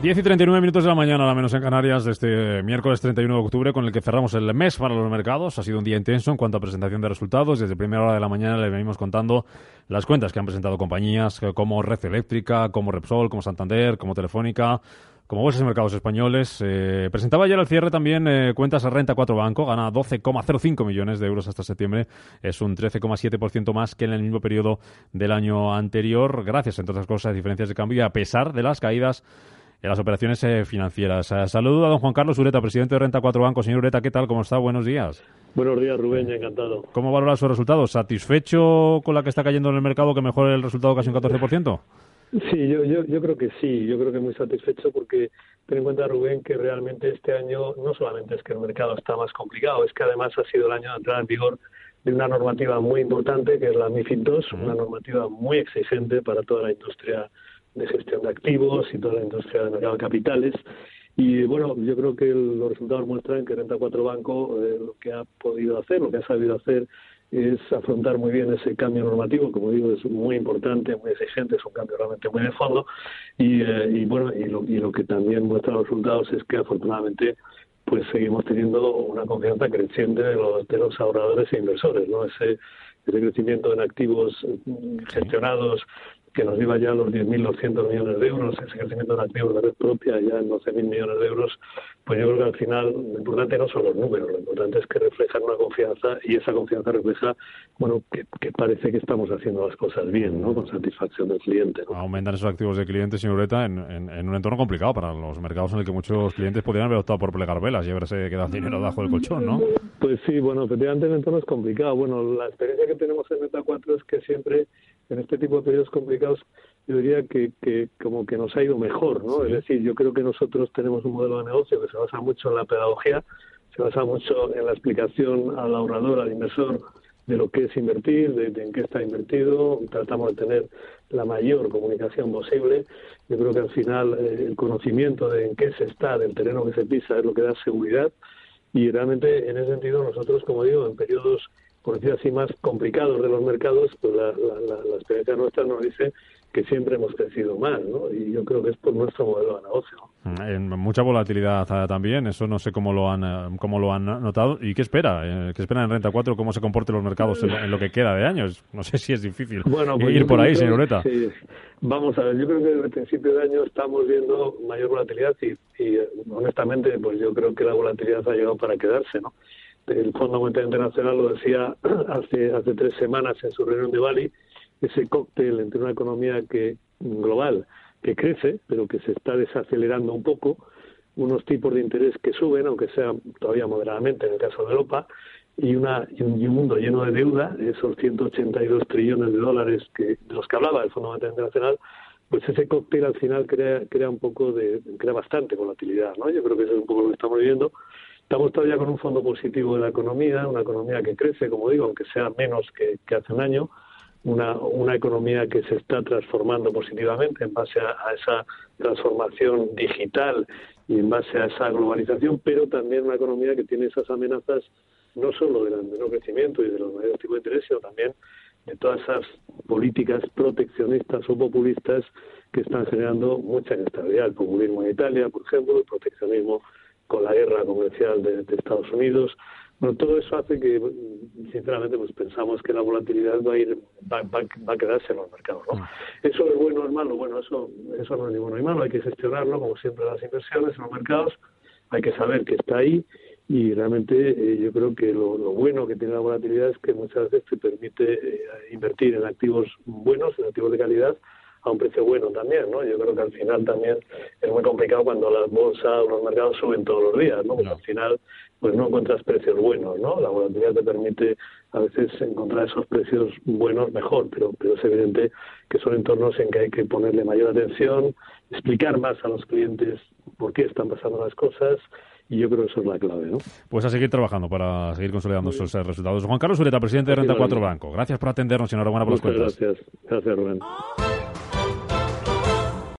10 y 39 minutos de la mañana, la menos en Canarias, de este miércoles 31 de octubre, con el que cerramos el mes para los mercados. Ha sido un día intenso en cuanto a presentación de resultados. Desde primera hora de la mañana le venimos contando las cuentas que han presentado compañías como Red Eléctrica, como Repsol, como Santander, como Telefónica, como bolsas de mercados españoles. Eh, presentaba ayer al cierre también eh, cuentas a renta 4 Banco, gana 12,05 millones de euros hasta septiembre, es un 13,7% más que en el mismo periodo del año anterior, gracias, entre otras cosas, a diferencias de cambio y a pesar de las caídas en las operaciones eh, financieras. Eh, saludo a don Juan Carlos Ureta, presidente de Renta 4 Banco. Señor Ureta, ¿qué tal? ¿Cómo está? Buenos días. Buenos días, Rubén, encantado. ¿Cómo valora sus resultados? ¿Satisfecho con la que está cayendo en el mercado que mejore el resultado casi un 14%? Sí, yo, yo, yo creo que sí, yo creo que muy satisfecho porque ten en cuenta, Rubén, que realmente este año no solamente es que el mercado está más complicado, es que además ha sido el año de entrada en vigor de una normativa muy importante que es la MIFID II, una normativa muy exigente para toda la industria de gestión de activos y toda la industria del mercado de capitales. Y bueno, yo creo que los resultados muestran que Renta 4 Banco eh, lo que ha podido hacer, lo que ha sabido hacer es afrontar muy bien ese cambio normativo, como digo, es muy importante, muy exigente, es un cambio realmente muy de fondo. Y, eh, y bueno, y lo, y lo que también muestra los resultados es que afortunadamente pues seguimos teniendo una confianza creciente de los, de los ahorradores e inversores, ¿no? Ese, ese crecimiento en activos gestionados que nos lleva ya a los 10.200 millones de euros, ese crecimiento de activos de red propia ya en 12.000 millones de euros, pues yo creo que al final lo importante no son los números, lo importante es que reflejan una confianza y esa confianza refleja, bueno, que, parece que estamos haciendo las cosas bien, ¿no? Con satisfacción del cliente. Aumentan esos activos de clientes, señor Ureta, en, en, un entorno complicado para los mercados en el que muchos clientes podrían haber optado por plegar velas y haberse quedado dinero debajo del colchón, ¿no? Pues sí, bueno, efectivamente el entorno es complicado. Bueno, la experiencia que tenemos en Meta 4 es que siempre en este tipo de periodos complicados yo diría que, que como que nos ha ido mejor, ¿no? Es decir, yo creo que nosotros tenemos un modelo de negocio que se basa mucho en la pedagogía, se basa mucho en la explicación al ahorrador, al inversor, de lo que es invertir, de, en qué está invertido, tratamos de tener la mayor comunicación posible. Yo creo que al final eh, el conocimiento de en qué se está, del terreno que se pisa, es lo que da seguridad y realmente en ese sentido nosotros, como digo, en periodos por decir así, más complicados de los mercados, pues la, la, experiencia nuestra nos dice que siempre hemos crecido más, ¿no? Y yo creo que es por nuestro modelo de negocio. Mm, en mucha volatilidad también, eso no sé cómo lo han eh, cómo lo han notado. ¿Y qué espera? Eh, ¿Qué espera en Renta 4? ¿Cómo se comporten los mercados en lo, que queda de años? No sé si es difícil bueno, pues ir por ahí, señorita. Vamos a ver, yo creo que desde el principio de año estamos viendo mayor volatilidad y, y honestamente, pues yo creo que la volatilidad ha llegado para quedarse, ¿no? El Fondo Monetario Internacional lo decía hace, hace tres semanas en su reunión de Bali, ese cóctel entre una economía que global que crece, pero que se está desacelerando un poco, unos tipos de interés que suben, aunque sea todavía moderadamente en el caso de Europa, y, una, y, un, mundo lleno de deuda, esos 182 trillones de dólares que, de los que hablaba el Fondo Monetario Internacional, pues ese cóctel al final crea, crea un poco de, crea bastante volatilidad, ¿no? Yo creo que eso es un poco lo que estamos viviendo Estamos todavía con un fondo positivo de la economía, una economía que crece, como digo, aunque sea menos que, hace un año, una, una, economía que se está transformando positivamente en base a, esa transformación digital y en base a esa globalización, pero también una economía que tiene esas amenazas no solo del menor crecimiento y de los mayores tipos de interés, sino también de todas esas políticas proteccionistas o populistas que están generando mucha inestabilidad. El populismo en Italia, por ejemplo, el proteccionismo con la guerra comercial de, Estados Unidos. Bueno, todo eso hace que, sinceramente, pues pensamos que la volatilidad va a ir, va, va, a quedarse en los mercados. ¿no? Mm. Eso es bueno o es malo. Bueno, eso, eso no es ni bueno ni malo. Hay que gestionarlo, como siempre, las inversiones en los mercados. Hay que saber que está ahí y realmente eh, yo creo que lo, bueno que tiene la volatilidad es que muchas veces te permite eh, invertir en activos buenos, en activos de calidad, a un precio bueno también, ¿no? Yo creo que al final también es muy complicado cuando las bolsas o los mercados suben todos los días, ¿no? Porque al final pues no encuentras precios buenos, ¿no? La volatilidad te permite a veces encontrar esos precios buenos mejor, pero, pero es evidente que son entornos en que hay que ponerle mayor atención, explicar más a los clientes por qué están pasando las cosas y yo creo que eso es la clave, ¿no? Pues a seguir trabajando para seguir consolidando esos resultados. Juan Carlos Ureta, presidente de Renta 4 Banco. Gracias por atendernos y enhorabuena por las cuentas. Gracias. Gracias, Rubén.